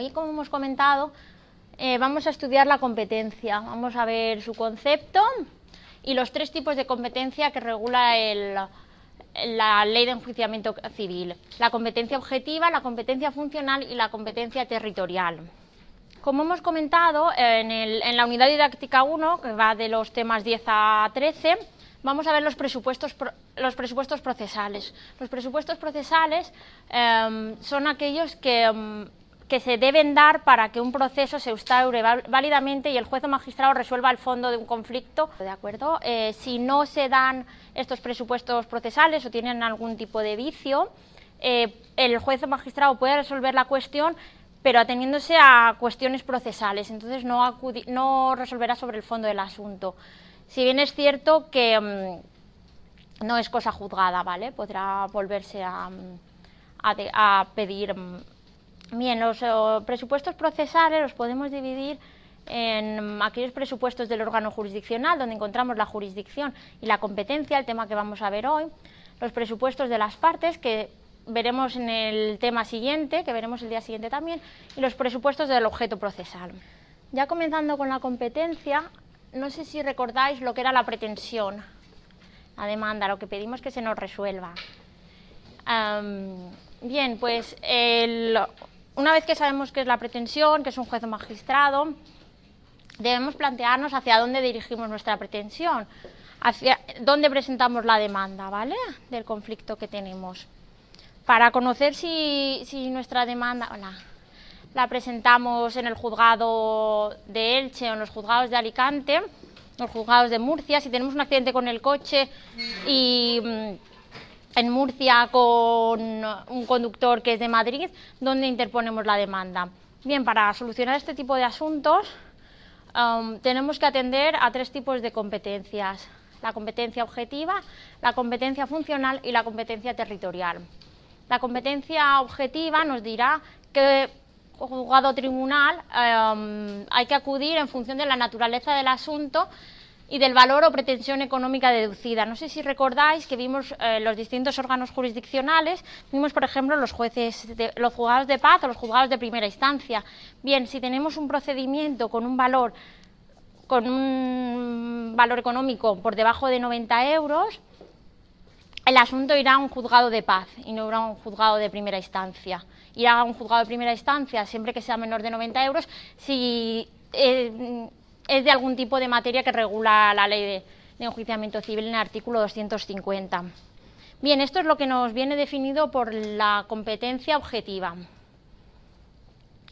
Hoy como hemos comentado, eh, vamos a estudiar la competencia. Vamos a ver su concepto y los tres tipos de competencia que regula la ley de enjuiciamiento civil. La competencia objetiva, la competencia funcional y la competencia territorial. Como hemos comentado, en, en la unidad didáctica 1, que va de los temas 10 a 13, vamos a ver los presupuestos, los presupuestos procesales. Los presupuestos procesales eh, son aquellos que, eh, que, se deben dar para que un proceso se instaure válidamente y el juez o magistrado resuelva el fondo de un conflicto. ¿De acuerdo? Eh, si no se dan estos presupuestos procesales o tienen algún tipo de vicio, eh, el juez o magistrado puede resolver la cuestión pero ateniéndose a cuestiones procesales, entonces no, no resolverá sobre el fondo del asunto. Si bien es cierto que mm, no es cosa juzgada, ¿vale? Podrá volverse a, mm, pedir. Mm, bien, los presupuestos procesales los podemos dividir en aquellos presupuestos del órgano jurisdiccional, donde encontramos la jurisdicción y la competencia, el tema que vamos a ver hoy, los presupuestos de las partes, que veremos en el tema siguiente, que veremos el día siguiente también, y los presupuestos del objeto procesal. Ya comenzando con la competencia, no sé si recordáis lo que era la pretensión, la demanda, lo que pedimos que se nos resuelva. bien, pues una vez que sabemos qué es la pretensión, que es un juez magistrado, debemos plantearnos hacia dónde dirigimos nuestra pretensión, hacia dónde presentamos la demanda, ¿vale? Del conflicto que tenemos. Para conocer si, si nuestra demanda... Hola la presentamos en el juzgado de Elche o en los juzgados de Alicante, los juzgados de Murcia. Si tenemos un accidente con el coche y mm, en Murcia con un conductor que es de Madrid, ¿dónde interponemos la demanda? Bien, para solucionar este tipo de asuntos um, tenemos que atender a tres tipos de competencias. La competencia objetiva, la competencia funcional y la competencia territorial. La competencia objetiva nos dirá que juzgado tribunal em, hay que acudir en función de la naturaleza del asunto y del valor o pretensión económica deducida. No sé si recordáis que vimos eh, los distintos órganos jurisdiccionales, vimos por ejemplo los jueces, de, los juzgados de paz o los juzgados de primera instancia. Bien, si tenemos un procedimiento con un valor con un valor económico por debajo de 90 euros, el asunto irá a un juzgado de paz y no irá a un juzgado de primera instancia ir a un juzgado de primera instancia siempre que sea menor de 90 euros si eh, es de algún tipo de materia que regula la ley de, enjuiciamiento civil en el artículo 250. Bien, esto es lo que nos viene definido por la competencia objetiva.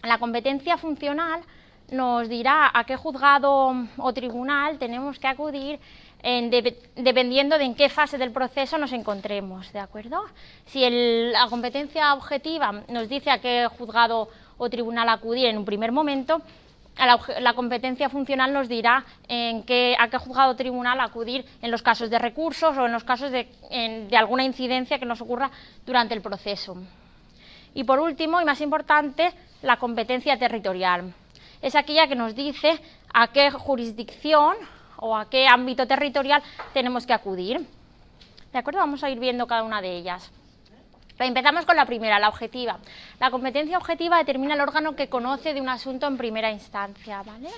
La competencia funcional nos dirá a qué juzgado o tribunal tenemos que acudir dependiendo de en qué fase del proceso nos encontremos, ¿de acuerdo? Si la competencia objetiva nos dice a qué juzgado o tribunal acudir en un primer momento, la, competencia funcional nos dirá en qué, a qué juzgado o tribunal acudir en los casos de recursos o en los casos de, de alguna incidencia que nos ocurra durante el proceso. Y por último, y más importante, la competencia territorial. Es aquella que nos dice a qué jurisdicción o a qué ámbito territorial tenemos que acudir. ¿De acuerdo? Vamos a ir viendo cada una de ellas. Empezamos con la primera, la objetiva. La competencia objetiva determina el órgano que conoce de un asunto en primera instancia. ¿vale?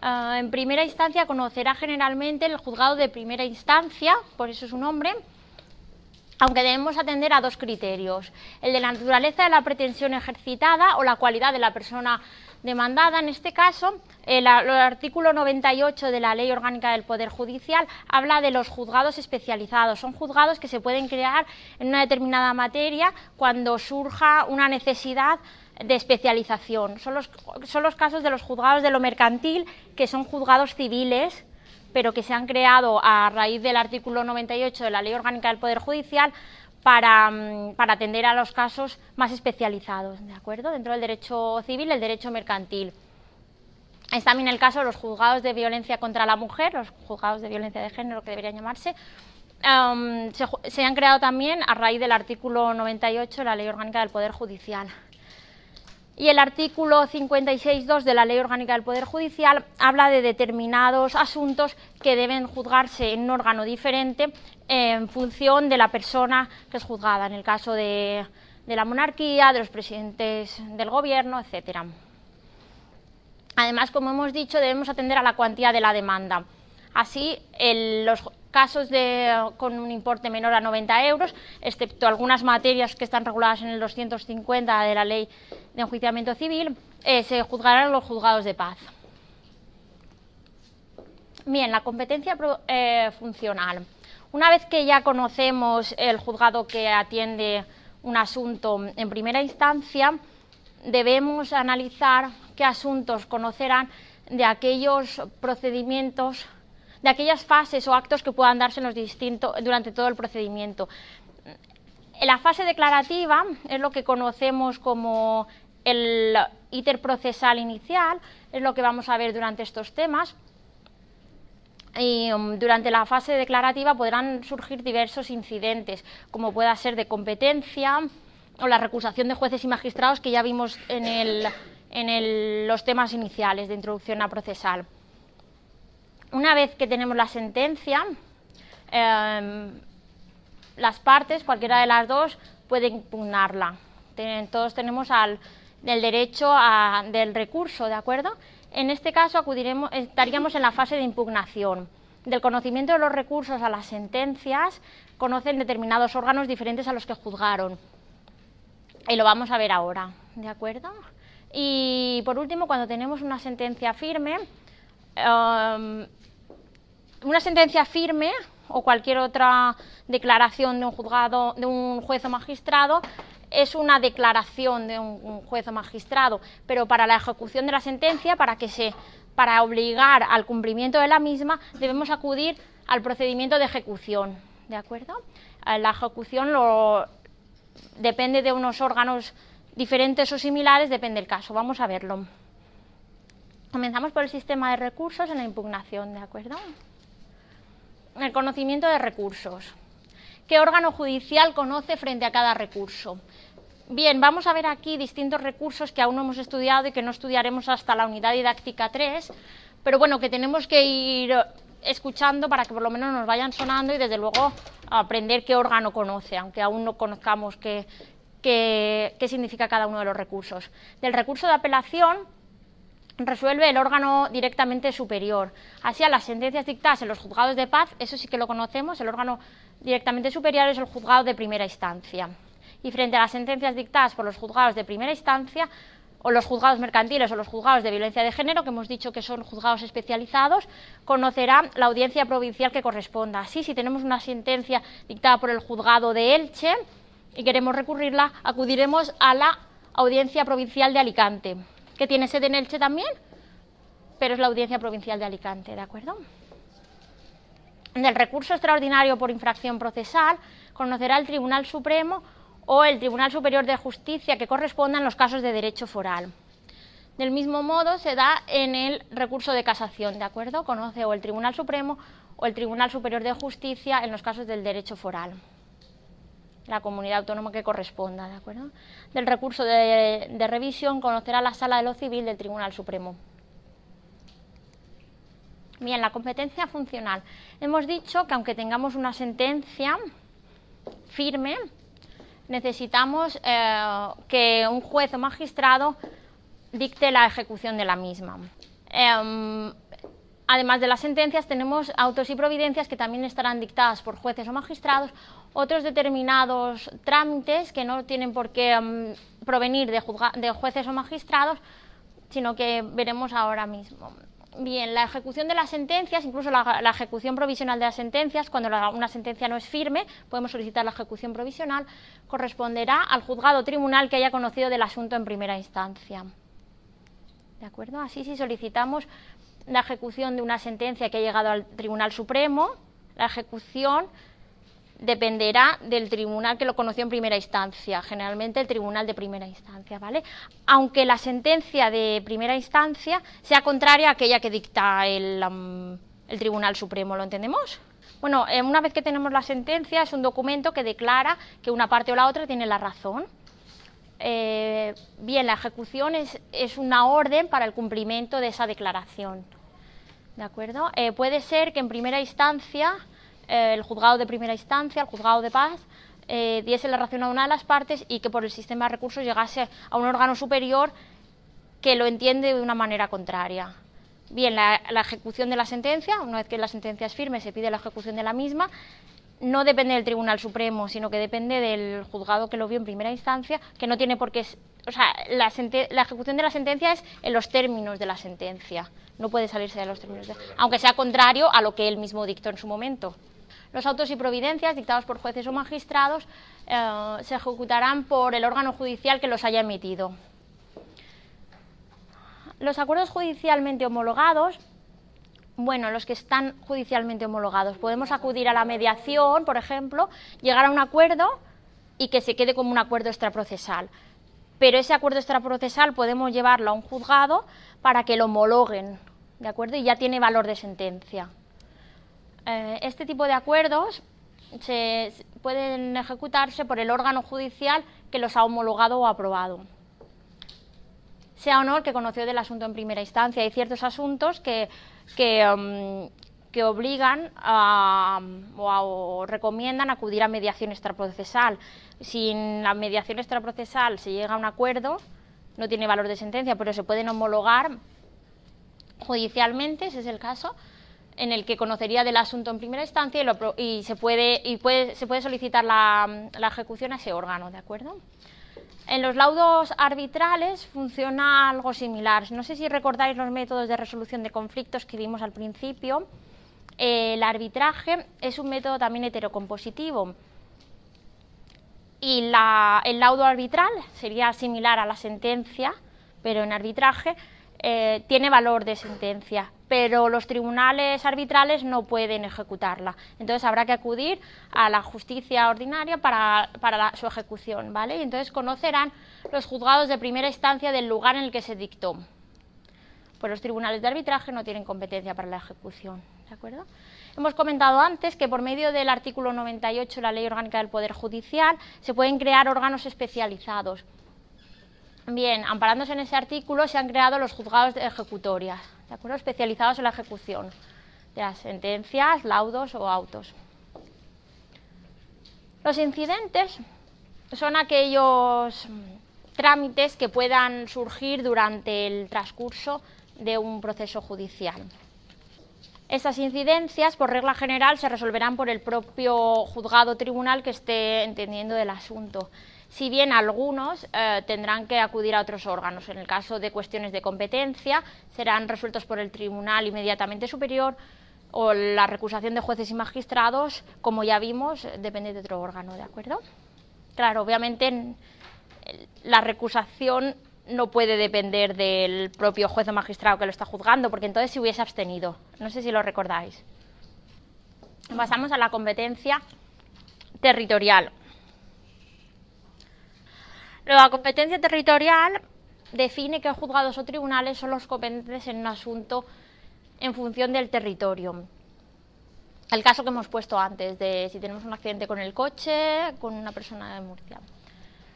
Ah, en primera instancia conocerá generalmente el juzgado de primera instancia, por eso su nombre, aunque debemos atender a dos criterios, el de la naturaleza de la pretensión ejercitada o la cualidad de la persona demandada. En este caso, el, artículo 98 de la Ley Orgánica del Poder Judicial habla de los juzgados especializados. Son juzgados que se pueden crear en una determinada materia cuando surja una necesidad de especialización. Son los, son los casos de los juzgados de lo mercantil, que son juzgados civiles, pero que se han creado a raíz del artículo 98 de la Ley Orgánica del Poder Judicial Mm, para, atender a los casos más especializados, ¿de acuerdo? Dentro del derecho civil, el derecho mercantil. Es también el caso de los juzgados de violencia contra la mujer, los juzgados de violencia de género que deberían llamarse, se, han creado también a raíz del artículo 98 de la Ley Orgánica del Poder Judicial. Y el artículo 56.2 de la Ley Orgánica del Poder Judicial habla de determinados asuntos que deben juzgarse en un órgano diferente en función de la persona que es juzgada, en el caso de, la monarquía, de los presidentes del gobierno, etcétera. Además, como hemos dicho, debemos atender a la cuantía de la demanda. Así, los casos con un importe menor a 90 euros, excepto algunas materias que están reguladas en el 250 de la Ley de Enjuiciamiento Civil, eh, se juzgarán los juzgados de paz. Bien, la competencia eh, funcional. Una vez que ya conocemos el juzgado que atiende un asunto en primera instancia, debemos analizar qué asuntos conocerán de aquellos procedimientos de aquellas fases o actos que puedan darse en los distintos, durante todo el procedimiento. La fase declarativa es lo que conocemos como el íter procesal inicial, es lo que vamos a ver durante estos temas. Y um, durante la fase declarativa podrán surgir diversos incidentes, como pueda ser de competencia o la recusación de jueces y magistrados que ya vimos en, en los temas iniciales de introducción a procesal una vez que tenemos la sentencia, em, las partes, cualquiera de las dos, puede impugnarla. todos tenemos el derecho del recurso, ¿de acuerdo? En este caso acudiremos, estaríamos en la fase de impugnación. Del conocimiento de los recursos a las sentencias conocen determinados órganos diferentes a los que juzgaron. Y lo vamos a ver ahora, ¿de acuerdo? Y por último, cuando tenemos una sentencia firme, em, una sentencia firme o cualquier otra declaración de un juzgado, de un juez o magistrado, es una declaración de un, juez o magistrado, pero para la ejecución de la sentencia, para que se, para obligar al cumplimiento de la misma, debemos acudir al procedimiento de ejecución, ¿de acuerdo? Eh, la ejecución lo, depende de unos órganos diferentes o similares, depende del caso. Vamos a verlo. Comenzamos por el sistema de recursos en la impugnación, ¿de acuerdo? El conocimiento de recursos. ¿Qué órgano judicial conoce frente a cada recurso? Bien, vamos a ver aquí distintos recursos que aún no hemos estudiado y que no estudiaremos hasta la unidad didáctica 3, pero bueno, que tenemos que ir escuchando para que por lo menos nos vayan sonando y desde luego aprender qué órgano conoce, aunque aún no conozcamos qué, qué significa cada uno de los recursos. Del recurso de apelación resuelve el órgano directamente superior. Así a las sentencias dictadas en los juzgados de paz, eso sí que lo conocemos, el órgano directamente superior es el juzgado de primera instancia. Y frente a las sentencias dictadas por los juzgados de primera instancia, o los juzgados mercantiles o los juzgados de violencia de género, que hemos dicho que son juzgados especializados, conocerá la audiencia provincial que corresponda. Así, si tenemos una sentencia dictada por el juzgado de Elche y queremos recurrirla, acudiremos a la audiencia provincial de Alicante que tiene sede en Elche también, pero es la Audiencia Provincial de Alicante, ¿de acuerdo? Del recurso extraordinario por infracción procesal conocerá el Tribunal Supremo o el Tribunal Superior de Justicia que corresponda en los casos de derecho foral. Del mismo modo se da en el recurso de casación, ¿de acuerdo? Conoce o el Tribunal Supremo o el Tribunal Superior de Justicia en los casos del derecho foral la comunidad autónoma que corresponda, ¿de acuerdo? Del recurso de, revisión conocerá la Sala de lo Civil del Tribunal Supremo. Bien, la competencia funcional. Hemos dicho que aunque tengamos una sentencia firme, necesitamos eh, que un juez o magistrado dicte la ejecución de la misma. Em, además de las sentencias, tenemos autos y providencias que también estarán dictadas por jueces o magistrados otros determinados trámites que no tienen por qué mm, provenir de, jueces o magistrados, sino que veremos ahora mismo. Bien, la ejecución de las sentencias, incluso la, ejecución provisional de las sentencias, cuando una sentencia no es firme, podemos solicitar la ejecución provisional, corresponderá al juzgado o tribunal que haya conocido del asunto en primera instancia. ¿De acuerdo? Así, si solicitamos la ejecución de una sentencia que ha llegado al Tribunal Supremo, la ejecución dependerá del tribunal que lo conoció en primera instancia, generalmente el tribunal de primera instancia, ¿vale? Aunque la sentencia de primera instancia sea contraria a aquella que dicta el, Tribunal Supremo, ¿lo entendemos? Bueno, eh, una vez que tenemos la sentencia es un documento que declara que una parte o la otra tiene la razón. Eh, bien, la ejecución es, es, una orden para el cumplimiento de esa declaración. ¿De acuerdo? Eh, puede ser que en primera instancia, el juzgado de primera instancia, el juzgado de paz, diese la razón a una de las partes y que por el sistema de recursos llegase a un órgano superior que lo entiende de una manera contraria. Bien, la, la ejecución de la sentencia, una vez que la sentencia es firme, se pide la ejecución de la misma no depende del Tribunal Supremo, sino que depende del juzgado que lo vio en primera instancia, que no tiene por qué... O sea, la, ejecución de la sentencia es en los términos de la sentencia, no puede salirse de los términos, de, aunque sea contrario a lo que él mismo dictó en su momento. Los autos y providencias dictados por jueces o magistrados eh, se ejecutarán por el órgano judicial que los haya emitido. Los acuerdos judicialmente homologados bueno, los que están judicialmente homologados. Podemos acudir a la mediación, por ejemplo, llegar a un acuerdo y que se quede como un acuerdo extraprocesal. Pero ese acuerdo extraprocesal podemos llevarlo a un juzgado para que lo homologuen, ¿de acuerdo? Y ya tiene valor de sentencia. Eh, este tipo de acuerdos se, pueden ejecutarse por el órgano judicial que los ha homologado o aprobado sea o no que conoció del asunto en primera instancia. Hay ciertos asuntos que, que, um, obligan o, recomiendan acudir a mediación extraprocesal. Si en la mediación extraprocesal se llega a un acuerdo, no tiene valor de sentencia, pero se pueden homologar judicialmente, ese es el caso, en el que conocería del asunto en primera instancia y, se, puede, se puede solicitar la, la ejecución a ese órgano, ¿de acuerdo? En los laudos arbitrales funciona algo similar. No sé si recordáis los métodos de resolución de conflictos que vimos al principio. el arbitraje es un método también heterocompositivo. Y el laudo arbitral sería similar a la sentencia, pero en arbitraje eh, tiene valor de sentencia pero los tribunales arbitrales no pueden ejecutarla. Entonces habrá que acudir a la justicia ordinaria para, su ejecución, ¿vale? Y entonces conocerán los juzgados de primera instancia del lugar en el que se dictó. Pues los tribunales de arbitraje no tienen competencia para la ejecución, ¿de acuerdo? Hemos comentado antes que por medio del artículo 98 de la Ley Orgánica del Poder Judicial se pueden crear órganos especializados. Bien, amparándose en ese artículo se han creado los juzgados de ejecutorias, ¿de acuerdo? especializados en la ejecución de las sentencias, laudos o autos. Los incidentes son aquellos trámites que puedan surgir durante el transcurso de un proceso judicial. Estas incidencias, por regla general, se resolverán por el propio juzgado tribunal que esté entendiendo del asunto si bien algunos eh, tendrán que acudir a otros órganos. En el caso de cuestiones de competencia, serán resueltos por el tribunal inmediatamente superior o la recusación de jueces y magistrados, como ya vimos, depende de otro órgano, ¿de acuerdo? Claro, obviamente la recusación no puede depender del propio juez o magistrado que lo está juzgando, porque entonces se hubiese abstenido. No sé si lo recordáis. Pasamos a la competencia territorial. La competencia territorial define qué juzgados o tribunales son los competentes en un asunto en función del territorio. El caso que hemos puesto antes de si tenemos un accidente con el coche, con una persona de Murcia.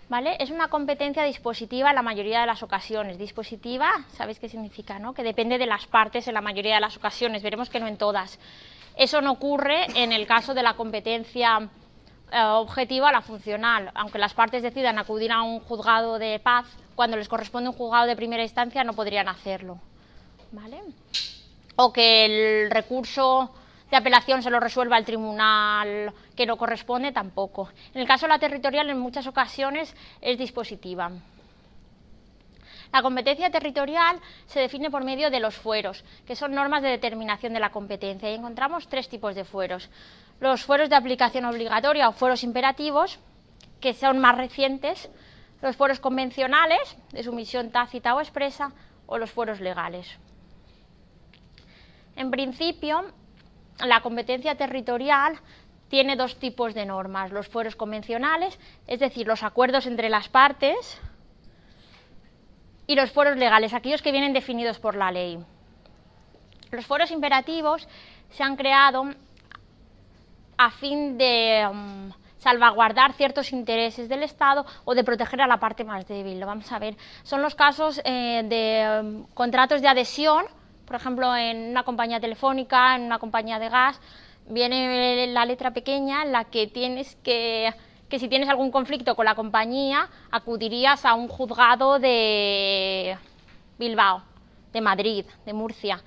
¿Vale? Es una competencia dispositiva en la mayoría de las ocasiones. Dispositiva, ¿sabéis qué significa? No? Que depende de las partes en la mayoría de las ocasiones. Veremos que no en todas. Eso no ocurre en el caso de la competencia objetiva a la funcional. Aunque las partes decidan acudir a un juzgado de paz, cuando les corresponde un juzgado de primera instancia no podrían hacerlo. ¿Vale? O que el recurso de apelación se lo resuelva el tribunal que no corresponde, tampoco. En el caso de la territorial, en muchas ocasiones es dispositiva. La competencia territorial se define por medio de los fueros, que son normas de determinación de la competencia, y encontramos tres tipos de fueros los fueros de aplicación obligatoria o fueros imperativos, que son más recientes, los fueros convencionales, de sumisión tácita o expresa, o los fueros legales. En principio, la competencia territorial tiene dos tipos de normas, los fueros convencionales, es decir, los acuerdos entre las partes, y los fueros legales, aquellos que vienen definidos por la ley. Los fueros imperativos se han creado a fin de mm, salvaguardar ciertos intereses del Estado o de proteger a la parte más débil. Lo vamos a ver. Son los casos eh, de um, contratos de adhesión, por ejemplo, en una compañía telefónica, en una compañía de gas, viene la letra pequeña en la que tienes que que si tienes algún conflicto con la compañía, acudirías a un juzgado de Bilbao, de Madrid, de Murcia.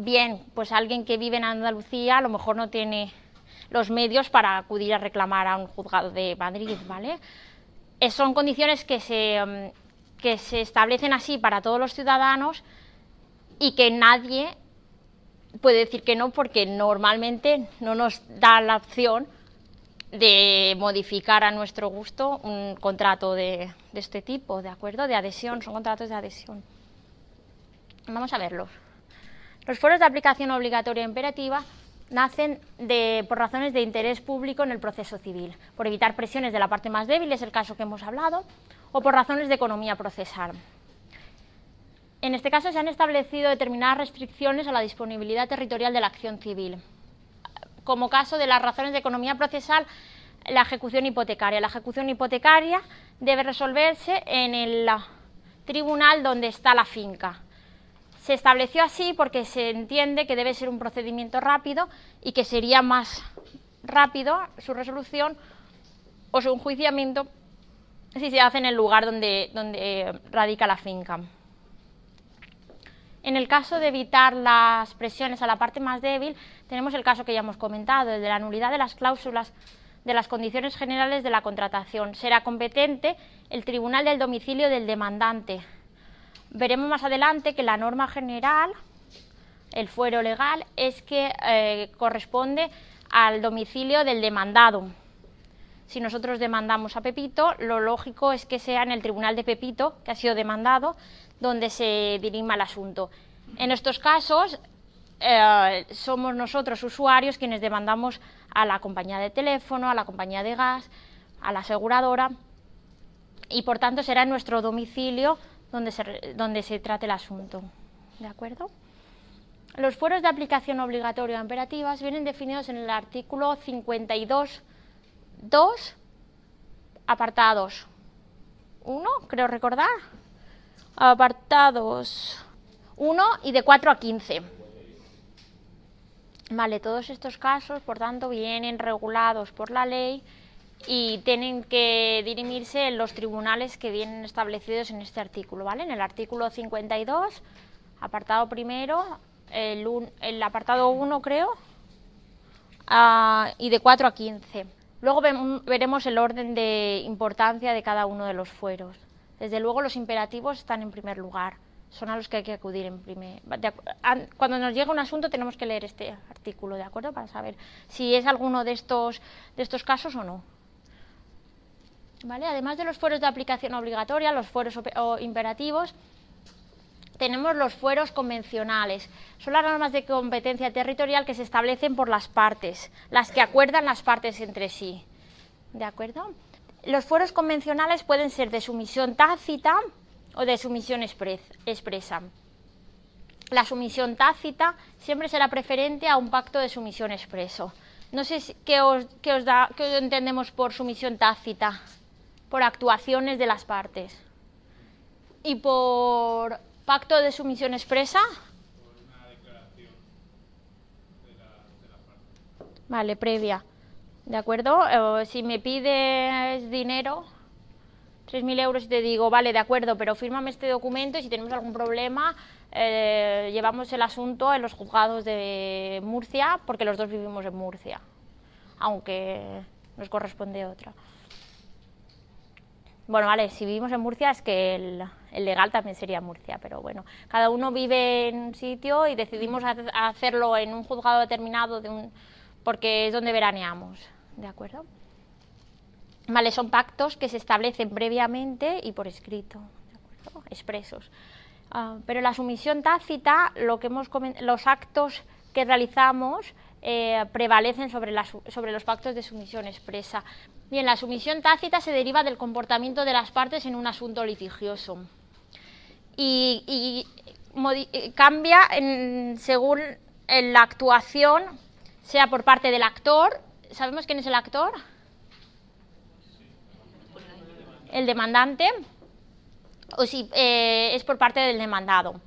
Bien, pues alguien que vive en Andalucía a lo mejor no tiene los medios para acudir a reclamar a un juzgado de Madrid, ¿vale? son condiciones que se, mm, que se establecen así para todos los ciudadanos y que nadie puede decir que no porque normalmente no nos da la opción de modificar a nuestro gusto un contrato de, de, este tipo, ¿de acuerdo? De adhesión, son contratos de adhesión. Vamos a verlos. Los foros de aplicación obligatoria imperativa nacen por razones de interés público en el proceso civil, por evitar presiones de la parte más débil, es el caso que hemos hablado, o por razones de economía procesal. En este caso se han establecido determinadas restricciones a la disponibilidad territorial de la acción civil. Como caso de las razones de economía procesal, la ejecución hipotecaria. La ejecución hipotecaria debe resolverse en el tribunal donde está la finca. Se estableció así porque se entiende que debe ser un procedimiento rápido y que sería más rápido su resolución o su enjuiciamiento si se hace en el lugar donde, donde radica la finca. En el caso de evitar las presiones a la parte más débil, tenemos el caso que ya hemos comentado, el de la nulidad de las cláusulas de las condiciones generales de la contratación. Será competente el tribunal del domicilio del demandante, Veremos más adelante que la norma general, el fuero legal, es que eh, corresponde al domicilio del demandado. Si nosotros demandamos a Pepito, lo lógico es que sea en el tribunal de Pepito, que ha sido demandado, donde se dirima el asunto. En estos casos, eh, somos nosotros usuarios quienes demandamos a la compañía de teléfono, a la compañía de gas, a la aseguradora, y por tanto será en nuestro domicilio donde se, donde se trate el asunto. ¿De acuerdo? Los fueros de aplicación obligatoria imperativas vienen definidos en el artículo 52.2, apartados 1, creo recordar, apartados 1 y de 4 a 15. Vale, todos estos casos, por tanto, vienen regulados por la ley y tienen que dirimirse en los tribunales que vienen establecidos en este artículo, ¿vale? En el artículo 52, apartado primero, el, el apartado 1 creo, uh, y de 4 a 15. Luego veremos el orden de importancia de cada uno de los fueros. Desde luego los imperativos están en primer lugar, son a los que hay que acudir en primer. Cuando nos llega un asunto tenemos que leer este artículo, ¿de acuerdo? Para saber si es alguno de estos, de estos casos o no. Además de los fueros de aplicación obligatoria, los fueros imperativos, tenemos los fueros convencionales. Son las normas de competencia territorial que se establecen por las partes, las que acuerdan las partes entre sí. ¿De acuerdo? Los fueros convencionales pueden ser de sumisión tácita o de sumisión expresa. La sumisión tácita siempre será preferente a un pacto de sumisión expreso. No sé qué os, os da, qué entendemos por sumisión tácita por actuaciones de las partes. Y por pacto de sumisión expresa. Por una declaración de. Vale, previa. ¿De acuerdo? si me pides dinero, 3.000 euros, y te digo, vale, de acuerdo, pero fírmame este documento y si tenemos algún problema, eh, llevamos el asunto en los juzgados de Murcia, porque los dos vivimos en Murcia, aunque nos corresponde otra. Bueno, vale, si vivimos en Murcia es que el, legal también sería Murcia, pero bueno, cada uno vive en un sitio y decidimos hacerlo en un juzgado determinado de un, porque es donde veraneamos, ¿de acuerdo? Vale, son pactos que se establecen previamente y por escrito, ¿de acuerdo? Expresos. Ah, pero la sumisión tácita, lo que hemos los actos que realizamos eh, prevalecen sobre, los pactos de sumisión expresa. Bien, la sumisión tácita se deriva del comportamiento de las partes en un asunto litigioso y, eh, cambia según la actuación, sea por parte del actor, ¿Sabemos quién es el actor? El demandante. O si eh, es por parte del demandado.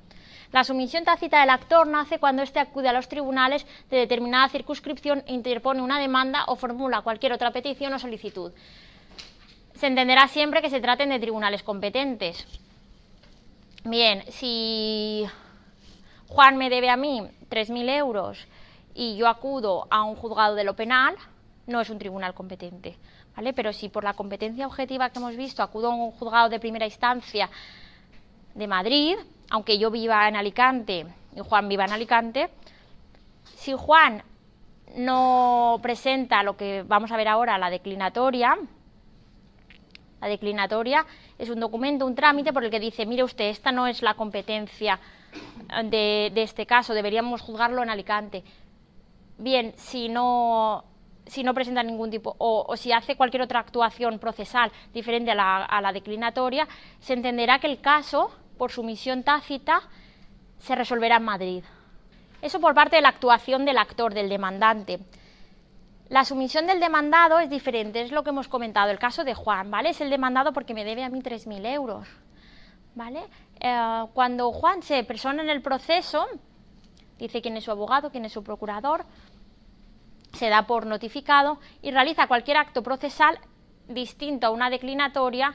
La sumisión tácita del actor nace cuando éste acude a los tribunales de determinada circunscripción e interpone una demanda o formula cualquier otra petición o solicitud. Se entenderá siempre que se traten de tribunales competentes. Bien, si Juan me debe a mí 3.000 euros y yo acudo a un juzgado de lo penal, no es un tribunal competente. ¿vale? Pero si por la competencia objetiva que hemos visto acudo a un juzgado de primera instancia de Madrid, aunque yo viva en Alicante y Juan viva en Alicante, si Juan no presenta lo que vamos a ver ahora, la declinatoria, la declinatoria es un documento, un trámite por el que dice, mire usted, esta no es la competencia de, este caso, deberíamos juzgarlo en Alicante. Bien, si no si no presenta ningún tipo, o, si hace cualquier otra actuación procesal diferente a la, declinatoria, se entenderá que el caso, por sumisión tácita, se resolverá en Madrid. Eso por parte de la actuación del actor, del demandante. La sumisión del demandado es diferente, es lo que hemos comentado. El caso de Juan, ¿vale? Es el demandado porque me debe a mí 3.000 euros, ¿vale? Eh, cuando Juan se persona en el proceso, dice quién es su abogado, quién es su procurador, se da por notificado y realiza cualquier acto procesal distinto a una declinatoria,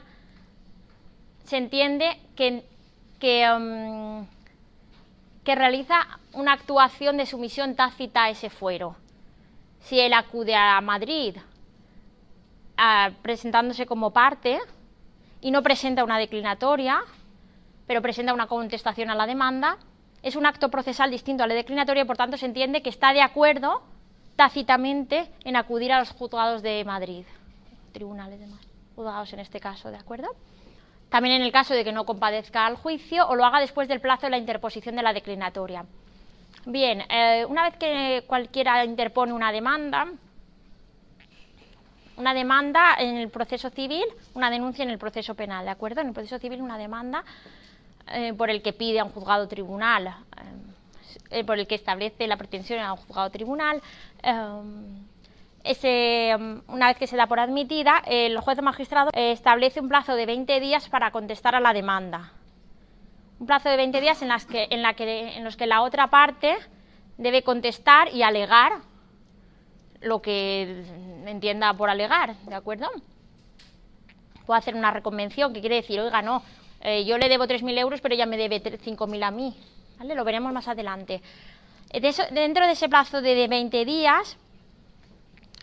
se entiende que, que, um, que realiza una actuación de sumisión tácita a ese fuero. Si él acude a Madrid presentándose como parte y no presenta una declinatoria, pero presenta una contestación a la demanda, es un acto procesal distinto a la declinatoria y por tanto se entiende que está de acuerdo tácitamente en acudir a los juzgados de Madrid, tribunales de Madrid, juzgados en este caso, ¿de acuerdo? También en el caso de que no compadezca al juicio o lo haga después del plazo de la interposición de la declinatoria. Bien, eh, una vez que cualquiera interpone una demanda, una demanda en el proceso civil, una denuncia en el proceso penal, ¿de acuerdo? En el proceso civil una demanda eh, por el que pide a un juzgado tribunal eh, por el que establece la pretensión a un juzgado tribunal. Ese, em, una vez que se da por admitida, el juez magistrado establece un plazo de 20 días para contestar a la demanda. Un plazo de 20 días en, las que, en, la que, en los que la otra parte debe contestar y alegar lo que entienda por alegar, ¿de acuerdo? Puede hacer una reconvención, que quiere decir, oiga, no, eh, yo le debo 3.000 euros, pero ella me debe 5.000 a mí. Lo veremos más adelante. Eh, dentro de ese plazo de 20 días,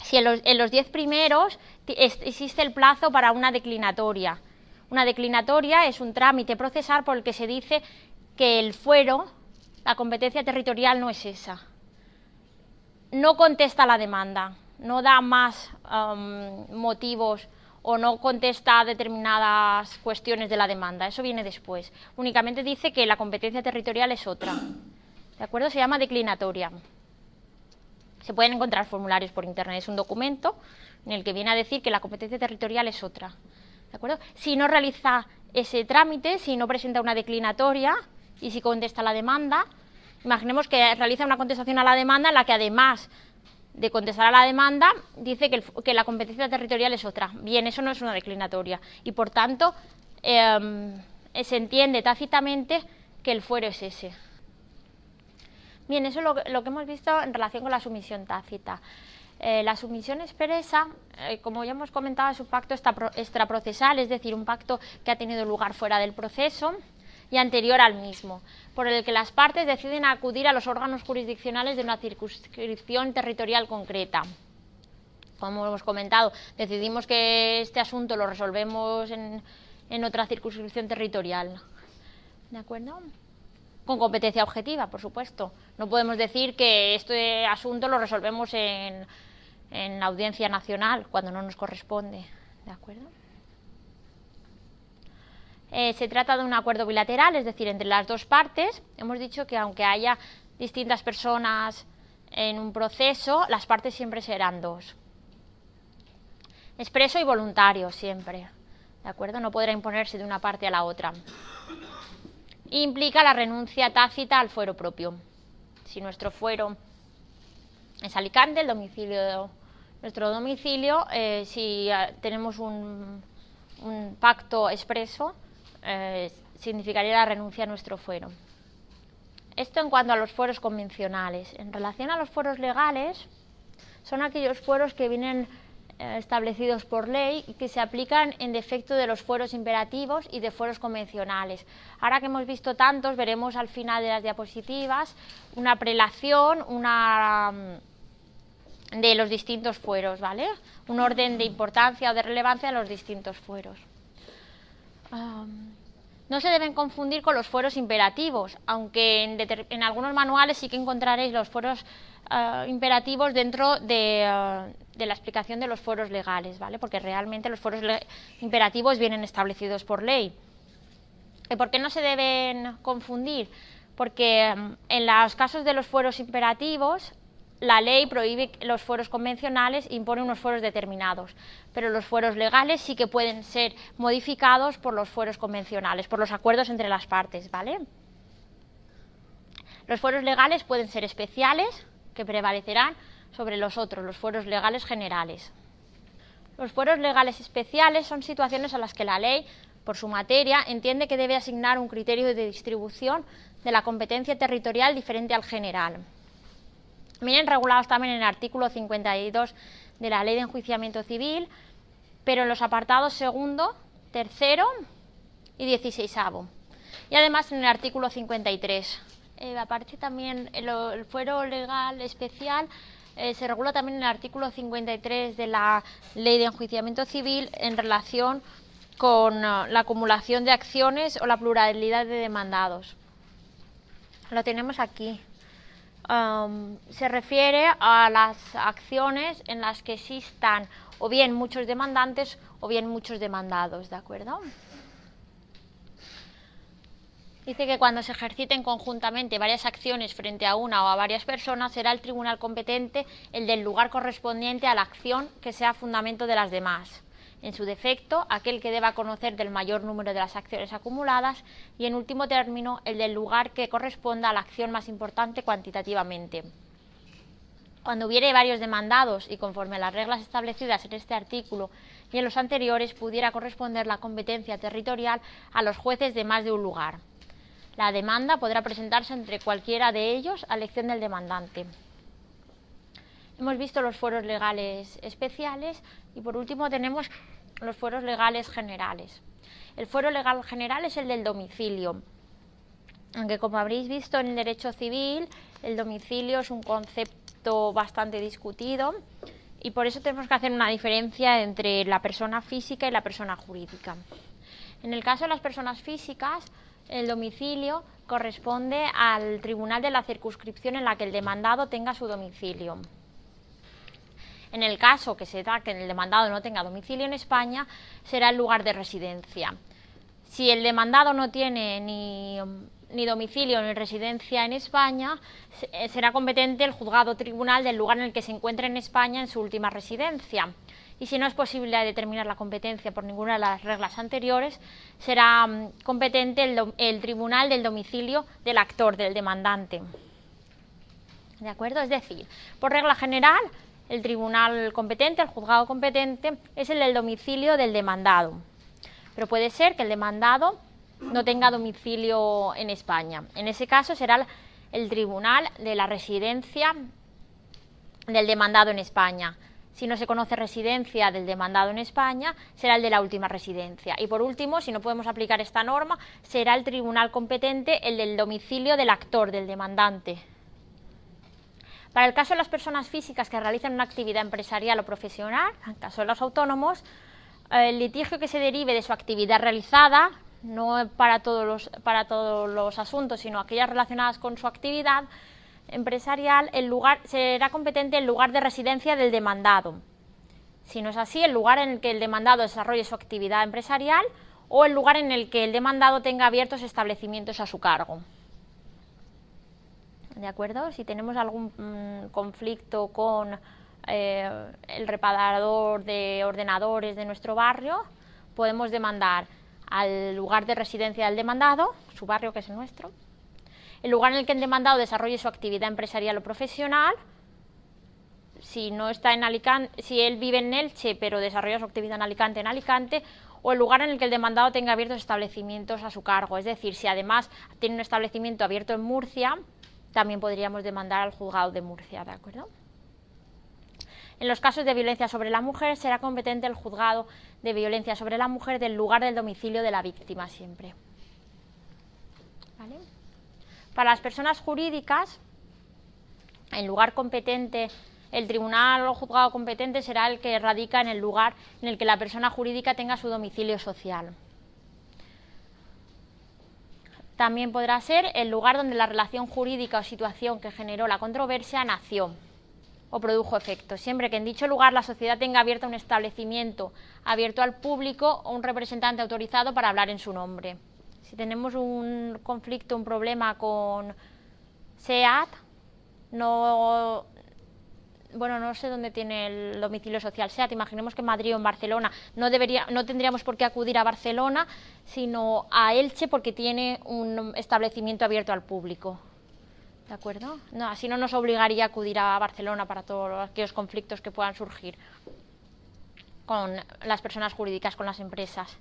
si en los, 10 primeros existe el plazo para una declinatoria. Una declinatoria es un trámite procesal por el que se dice que el fuero, la competencia territorial no es esa. No contesta la demanda, no da más um, motivos o no contesta determinadas cuestiones de la demanda. Eso viene después. Únicamente dice que la competencia territorial es otra. ¿De acuerdo? Se llama declinatoria. Se pueden encontrar formularios por internet. Es un documento en el que viene a decir que la competencia territorial es otra. ¿De acuerdo? Si no realiza ese trámite, si no presenta una declinatoria y si contesta la demanda, imaginemos que realiza una contestación a la demanda en la que además de contestar a la demanda, dice que, la competencia territorial es otra. Bien, eso no es una declinatoria. Y por tanto, em, se entiende tácitamente que el fuero es ese. Bien, eso es lo, que hemos visto en relación con la sumisión tácita. Eh, la sumisión expresa, eh, como ya hemos comentado, es un pacto extraprocesal, es decir, un pacto que ha tenido lugar fuera del proceso y anterior al mismo, por el que las partes deciden acudir a los órganos jurisdiccionales de una circunscripción territorial concreta. Como hemos comentado, decidimos que este asunto lo resolvemos en, en otra circunscripción territorial. ¿De acuerdo? Con competencia objetiva, por supuesto. No podemos decir que este asunto lo resolvemos en, en audiencia nacional cuando no nos corresponde. ¿De acuerdo? Eh, se trata de un acuerdo bilateral, es decir, entre las dos partes. Hemos dicho que aunque haya distintas personas en un proceso, las partes siempre serán dos. Expreso y voluntario siempre. ¿De acuerdo? No podrá imponerse de una parte a la otra. Implica la renuncia tácita al fuero propio. Si nuestro fuero es Alicante, el domicilio nuestro domicilio eh, si eh, tenemos un, pacto expreso, eh, significaría la renuncia a nuestro fuero. Esto en cuanto a los fueros convencionales. En relación a los fueros legales, son aquellos fueros que vienen establecidos por ley que se aplican en defecto de los fueros imperativos y de fueros convencionales. Ahora que hemos visto tantos, veremos al final de las diapositivas una prelación, mm, de los distintos fueros, ¿vale? Un orden de importancia o de relevancia de los distintos fueros. no se deben confundir con los fueros imperativos, aunque en, algunos manuales sí que encontraréis los fueros eh, imperativos dentro de, eh, de la explicación de los foros legales, ¿vale? Porque realmente los foros imperativos vienen establecidos por ley. ¿Y por qué no se deben confundir? Porque mm, en los casos de los fueros imperativos, la ley prohíbe los fueros convencionales e impone unos fueros determinados, pero los fueros legales sí que pueden ser modificados por los fueros convencionales, por los acuerdos entre las partes, ¿vale? Los fueros legales pueden ser especiales, que prevalecerán sobre los otros, los fueros legales generales. Los fueros legales especiales son situaciones a las que la ley, por su materia, entiende que debe asignar un criterio de distribución de la competencia territorial diferente al general. Vienen regulados también en el artículo 52 de la Ley de Enjuiciamiento Civil, pero en los apartados segundo, tercero y dieciséisavo. Y además en el artículo 53. Eh, aparece también el fuero legal especial eh, se regula también en el artículo 53 de la Ley de Enjuiciamiento Civil en relación con eh, la acumulación de acciones o la pluralidad de demandados. Lo tenemos aquí. se refiere a las acciones en las que existan o bien muchos demandantes o bien muchos demandados, ¿de acuerdo? Dice que cuando se ejerciten conjuntamente varias acciones frente a una o a varias personas, será el tribunal competente el del lugar correspondiente a la acción que sea fundamento de las demás. En su defecto, aquel que deba conocer del mayor número de las acciones acumuladas y, en último término, el del lugar que corresponda a la acción más importante cuantitativamente. Cuando hubiere varios demandados y conforme a las reglas establecidas en este artículo y en los anteriores, pudiera corresponder la competencia territorial a los jueces de más de un lugar. La demanda podrá presentarse entre cualquiera de ellos a elección del demandante. Hemos visto los fueros legales especiales y por último tenemos los fueros legales generales. El fuero legal general es el del domicilio, aunque como habréis visto en el derecho civil, el domicilio es un concepto bastante discutido y por eso tenemos que hacer una diferencia entre la persona física y la persona jurídica. En el caso de las personas físicas, el domicilio corresponde al tribunal de la circunscripción en la que el demandado tenga su domicilio. En el caso que se da que el demandado no tenga domicilio en España, será el lugar de residencia. Si el demandado no tiene ni, ni domicilio ni residencia en España, eh, será competente el juzgado tribunal del lugar en el que se encuentra en España en su última residencia y si no es posible determinar la competencia por ninguna de las reglas anteriores, será mm, competente el, tribunal del domicilio del actor, del demandante. ¿De acuerdo? Es decir, por regla general, el tribunal competente, el juzgado competente, es el del domicilio del demandado. Pero puede ser que el demandado no tenga domicilio en España. En ese caso será el tribunal de la residencia del demandado en España. Si no se conoce residencia del demandado en España, será el de la última residencia. Y por último, si no podemos aplicar esta norma, será el tribunal competente el del domicilio del actor, del demandante. Para el caso de las personas físicas que realizan una actividad empresarial o profesional, en caso de los autónomos, el litigio que se derive de su actividad realizada, no para todos los, para todos los asuntos, sino aquellas relacionadas con su actividad, empresarial, el lugar, será competente el lugar de residencia del demandado. Si no es así, el lugar en el que el demandado desarrolle su actividad empresarial o el lugar en el que el demandado tenga abiertos establecimientos a su cargo. ¿De acuerdo? Si tenemos algún mm, conflicto con eh, el reparador de ordenadores de nuestro barrio, podemos demandar al lugar de residencia del demandado, su barrio que es el nuestro, el lugar en el que el demandado desarrolle su actividad empresarial o profesional, si no está en Alicante, si él vive en Elche pero desarrolla su actividad en Alicante, en Alicante, o el lugar en el que el demandado tenga abiertos establecimientos a su cargo. Es decir, si además tiene un establecimiento abierto en Murcia, también podríamos demandar al juzgado de Murcia, ¿de acuerdo? En los casos de violencia sobre la mujer será competente el juzgado de violencia sobre la mujer del lugar del domicilio de la víctima siempre. Para las personas jurídicas, el lugar competente, el tribunal o juzgado competente será el que radica en el lugar en el que la persona jurídica tenga su domicilio social. También podrá ser el lugar donde la relación jurídica o situación que generó la controversia nació o produjo efecto, siempre que en dicho lugar la sociedad tenga abierto un establecimiento abierto al público o un representante autorizado para hablar en su nombre. Si tenemos un conflicto, un problema con SEAT, no, bueno, no sé dónde tiene el domicilio social SEAT, imaginemos que en Madrid o en Barcelona, no, debería, no tendríamos por qué acudir a Barcelona, sino a Elche porque tiene un establecimiento abierto al público. ¿De acuerdo? No, así no nos obligaría a acudir a Barcelona para todos aquellos conflictos que puedan surgir con las personas jurídicas, con las empresas.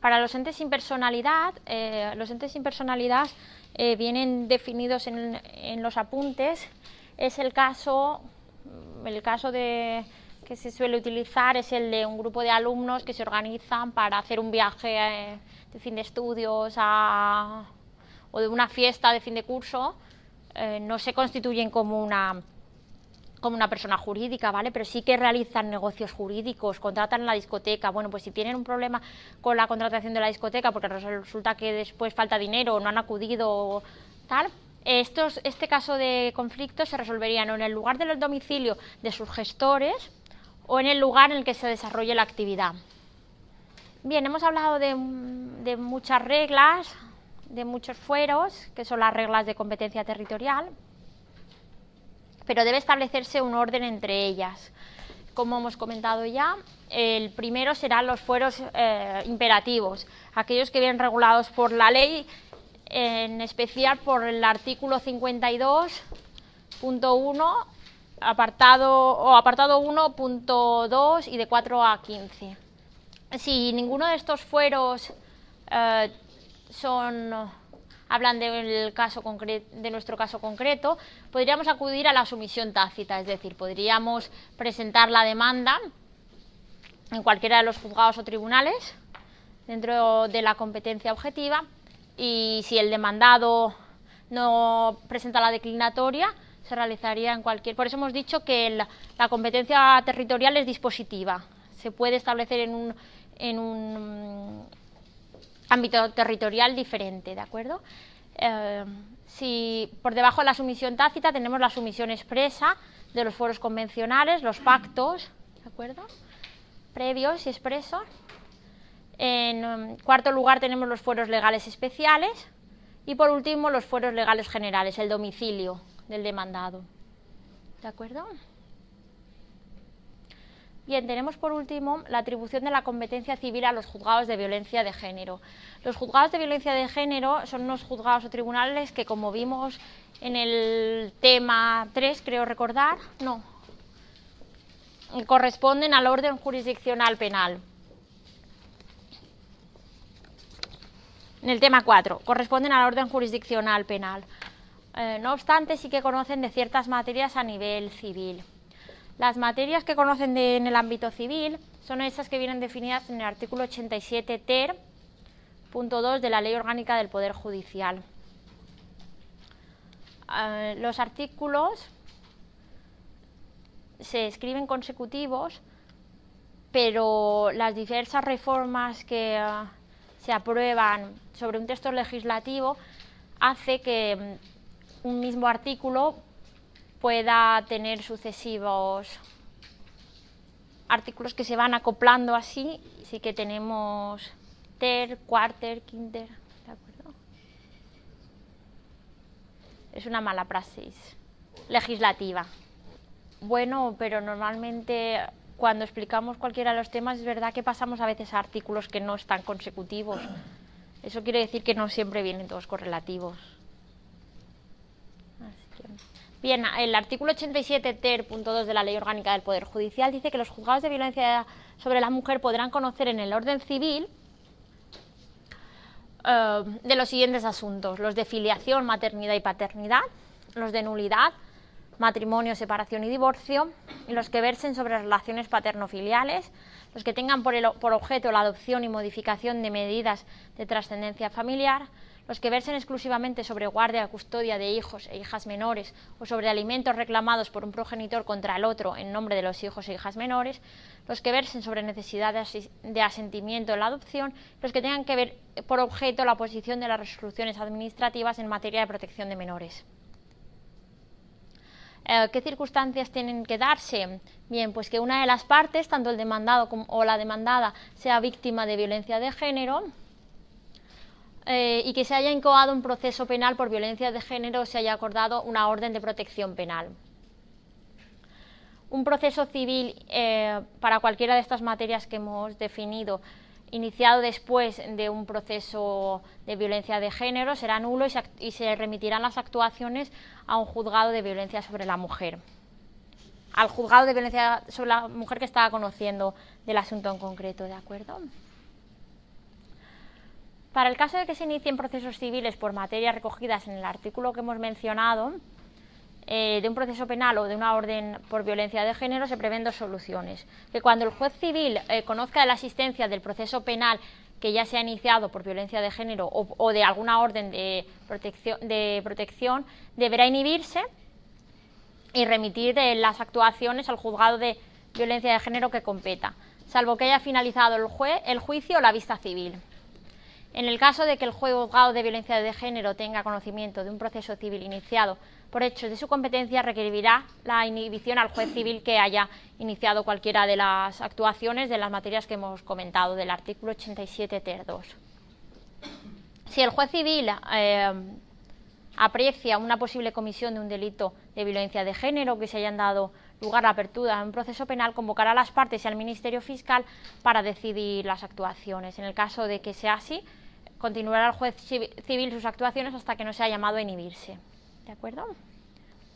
Para los entes sin personalidad, eh, los entes sin personalidad eh, vienen definidos en, en, los apuntes. Es el caso, el caso de, que se suele utilizar es el de un grupo de alumnos que se organizan para hacer un viaje eh, de fin de estudios a, o de una fiesta de fin de curso eh, no se constituyen como una como una persona jurídica, ¿vale? Pero sí que realizan negocios jurídicos, contratan la discoteca. Bueno, pues si tienen un problema con la contratación de la discoteca porque resulta que después falta dinero o no han acudido tal, estos, este caso de conflicto se resolvería en el lugar del domicilio de sus gestores o en el lugar en el que se desarrolle la actividad. Bien, hemos hablado de muchas reglas, de muchos fueros, que son las reglas de competencia territorial, pero debe establecerse un orden entre ellas. Como hemos comentado ya, el primero serán los fueros eh, imperativos, aquellos que vienen regulados por la ley, en especial por el artículo 52.1, apartado, o apartado 1.2 y de 4 a 15. Si ninguno de estos fueros eh, son hablan del caso de nuestro caso concreto, podríamos acudir a la sumisión tácita, es decir, podríamos presentar la demanda en cualquiera de los juzgados o tribunales dentro de la competencia objetiva y si el demandado no presenta la declinatoria, se realizaría en cualquier. Por eso hemos dicho que la, competencia territorial es dispositiva. Se puede establecer en un, en un ámbito territorial diferente, ¿de acuerdo? Eh, si por debajo de la sumisión tácita tenemos la sumisión expresa de los foros convencionales, los pactos, ¿de acuerdo? Previos y expresos. En um, cuarto lugar tenemos los fueros legales especiales y por último los fueros legales generales, el domicilio del demandado. ¿De acuerdo? Bien, tenemos por último la atribución de la competencia civil a los juzgados de violencia de género. Los juzgados de violencia de género son unos juzgados o tribunales que, como vimos en el tema 3, creo recordar, no, corresponden al orden jurisdiccional penal. En el tema 4, corresponden al orden jurisdiccional penal. Eh, no obstante, sí que conocen de ciertas materias a nivel civil. Las materias que conocen en el ámbito civil son esas que vienen definidas en el artículo 87 ter, punto 2 de la Ley Orgánica del Poder Judicial. Eh, los artículos se escriben consecutivos, pero las diversas reformas que eh, se aprueban sobre un texto legislativo hace que mm, un mismo artículo pueda tener sucesivos artículos que se van acoplando así, sí que tenemos ter, quarter, quinter, ¿de acuerdo? Es una mala praxis legislativa. Bueno, pero normalmente cuando explicamos cualquiera de los temas es verdad que pasamos a veces a artículos que no están consecutivos. Eso quiere decir que no siempre vienen todos correlativos. Bien, el artículo 87 ter.2 de la Ley Orgánica del Poder Judicial dice que los juzgados de violencia sobre la mujer podrán conocer en el orden civil eh, de los siguientes asuntos, los de filiación, maternidad y paternidad, los de nulidad, matrimonio, separación y divorcio, y los que versen sobre relaciones paterno-filiales, los que tengan por, por objeto la adopción y modificación de medidas de trascendencia familiar, los que versen exclusivamente sobre guardia o custodia de hijos e hijas menores o sobre alimentos reclamados por un progenitor contra el otro en nombre de los hijos e hijas menores, los que versen sobre necesidad de, asentimiento en la adopción, los que tengan que ver por objeto la posición de las resoluciones administrativas en materia de protección de menores. Eh, ¿Qué circunstancias tienen que darse? Bien, pues que una de las partes, tanto el demandado como, o la demandada, sea víctima de violencia de género, eh, y que se haya incoado un proceso penal por violencia de género o se haya acordado una orden de protección penal. Un proceso civil eh, para cualquiera de estas materias que hemos definido, iniciado después de un proceso de violencia de género, será nulo y se, y se remitirán las actuaciones a un juzgado de violencia sobre la mujer al juzgado de violencia sobre la mujer que estaba conociendo del asunto en concreto, ¿de acuerdo? Para el caso de que se inicien procesos civiles por materias recogidas en el artículo que hemos mencionado, eh, de un proceso penal o de una orden por violencia de género, se prevén dos soluciones. Que cuando el juez civil eh, conozca de la existencia del proceso penal que ya se ha iniciado por violencia de género o, de alguna orden de protección, de protección, deberá inhibirse y remitir eh, las actuaciones al juzgado de violencia de género que competa, salvo que haya finalizado el, juicio o la vista civil. En el caso de que el juzgado de violencia de género tenga conocimiento de un proceso civil iniciado por hechos de su competencia, requerirá la inhibición al juez civil que haya iniciado cualquiera de las actuaciones de las materias que hemos comentado del artículo 87 ter 2. Si el juez civil eh, aprecia una posible comisión de un delito de violencia de género que se hayan dado lugar a apertura de un proceso penal, convocará a las partes y al Ministerio Fiscal para decidir las actuaciones. En el caso de que sea así, continuará el juez civil sus actuaciones hasta que no sea llamado a inhibirse. ¿De acuerdo?